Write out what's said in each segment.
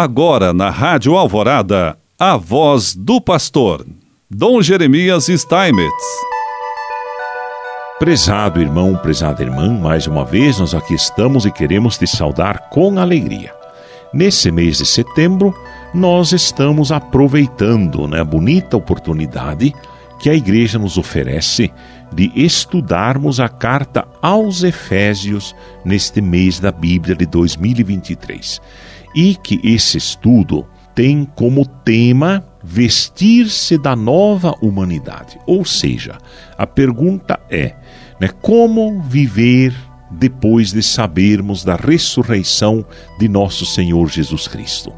Agora na Rádio Alvorada, a voz do pastor, Dom Jeremias Steinmetz. Prezado irmão, prezada irmã, mais uma vez nós aqui estamos e queremos te saudar com alegria. Nesse mês de setembro, nós estamos aproveitando né, a bonita oportunidade que a igreja nos oferece de estudarmos a carta aos Efésios neste mês da Bíblia de 2023 e que esse estudo tem como tema vestir-se da nova humanidade. Ou seja, a pergunta é: né, como viver depois de sabermos da ressurreição de nosso Senhor Jesus Cristo?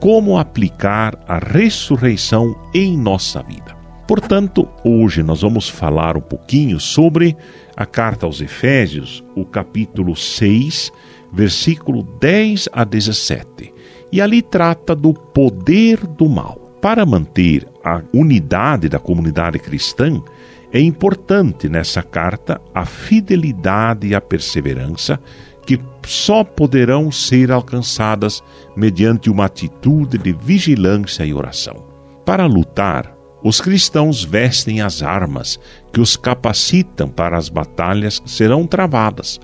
Como aplicar a ressurreição em nossa vida? Portanto, hoje nós vamos falar um pouquinho sobre a carta aos Efésios, o capítulo 6, versículo 10 a 17. E ali trata do poder do mal. Para manter a unidade da comunidade cristã, é importante nessa carta a fidelidade e a perseverança que só poderão ser alcançadas mediante uma atitude de vigilância e oração. Para lutar, os cristãos vestem as armas que os capacitam para as batalhas que serão travadas.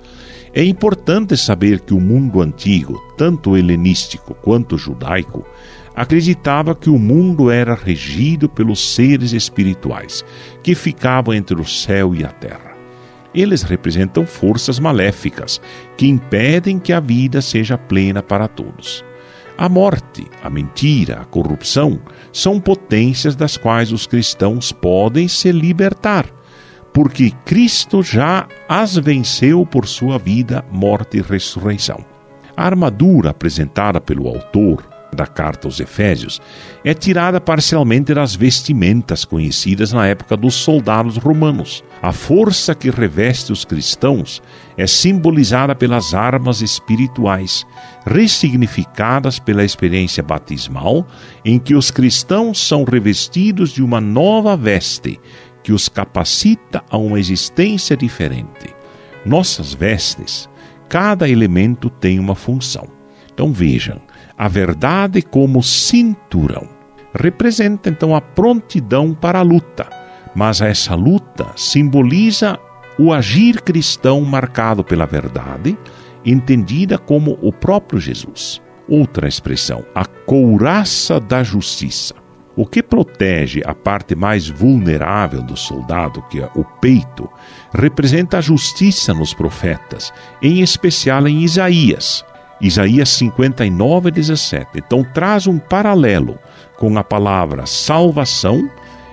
É importante saber que o mundo antigo, tanto helenístico quanto judaico, acreditava que o mundo era regido pelos seres espirituais que ficavam entre o céu e a terra. Eles representam forças maléficas que impedem que a vida seja plena para todos. A morte, a mentira, a corrupção são potências das quais os cristãos podem se libertar, porque Cristo já as venceu por sua vida, morte e ressurreição. A armadura apresentada pelo autor da carta aos Efésios é tirada parcialmente das vestimentas conhecidas na época dos soldados romanos. A força que reveste os cristãos é simbolizada pelas armas espirituais, ressignificadas pela experiência batismal, em que os cristãos são revestidos de uma nova veste que os capacita a uma existência diferente. Nossas vestes, cada elemento tem uma função. Então vejam, a verdade como cinturão. Representa então a prontidão para a luta, mas essa luta simboliza o agir cristão marcado pela verdade, entendida como o próprio Jesus. Outra expressão, a couraça da justiça. O que protege a parte mais vulnerável do soldado, que é o peito, representa a justiça nos profetas, em especial em Isaías, Isaías 59, 17. Então traz um paralelo com a palavra salvação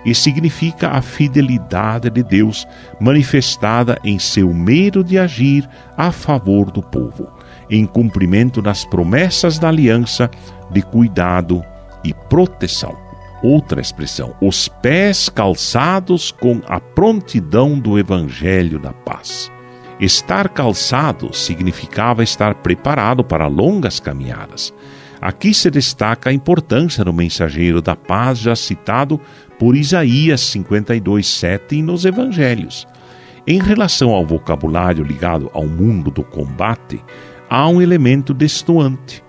e significa a fidelidade de Deus manifestada em seu medo de agir a favor do povo, em cumprimento das promessas da aliança de cuidado e proteção. Outra expressão, os pés calçados com a prontidão do evangelho da paz. Estar calçado significava estar preparado para longas caminhadas. Aqui se destaca a importância do mensageiro da paz já citado por Isaías 52:7 nos evangelhos. Em relação ao vocabulário ligado ao mundo do combate, há um elemento destoante.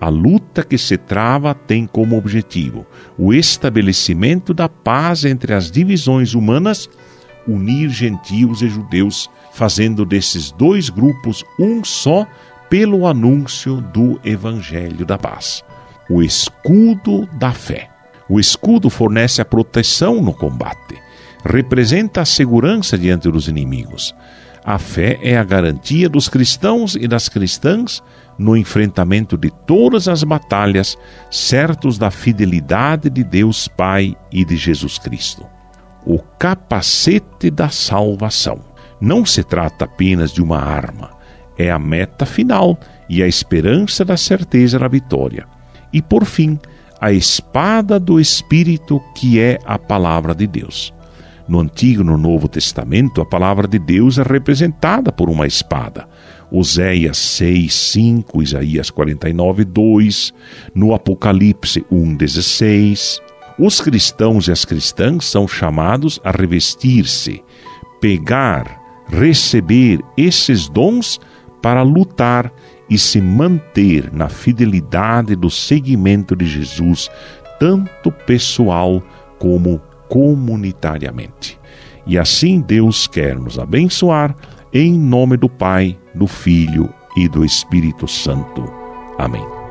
A luta que se trava tem como objetivo o estabelecimento da paz entre as divisões humanas, unir gentios e judeus fazendo desses dois grupos um só pelo anúncio do Evangelho da Paz. O escudo da fé. O escudo fornece a proteção no combate, representa a segurança diante dos inimigos. A fé é a garantia dos cristãos e das cristãs no enfrentamento de todas as batalhas, certos da fidelidade de Deus Pai e de Jesus Cristo. O capacete da salvação. Não se trata apenas de uma arma, é a meta final e a esperança da certeza da vitória. E por fim, a espada do Espírito, que é a palavra de Deus. No Antigo e no Novo Testamento, a palavra de Deus é representada por uma espada. Oséias 6, 5, Isaías 49, 2, no Apocalipse 1, 16. Os cristãos e as cristãs são chamados a revestir-se, pegar receber esses dons para lutar e se manter na fidelidade do seguimento de Jesus, tanto pessoal como comunitariamente. E assim Deus quer nos abençoar, em nome do Pai, do Filho e do Espírito Santo. Amém.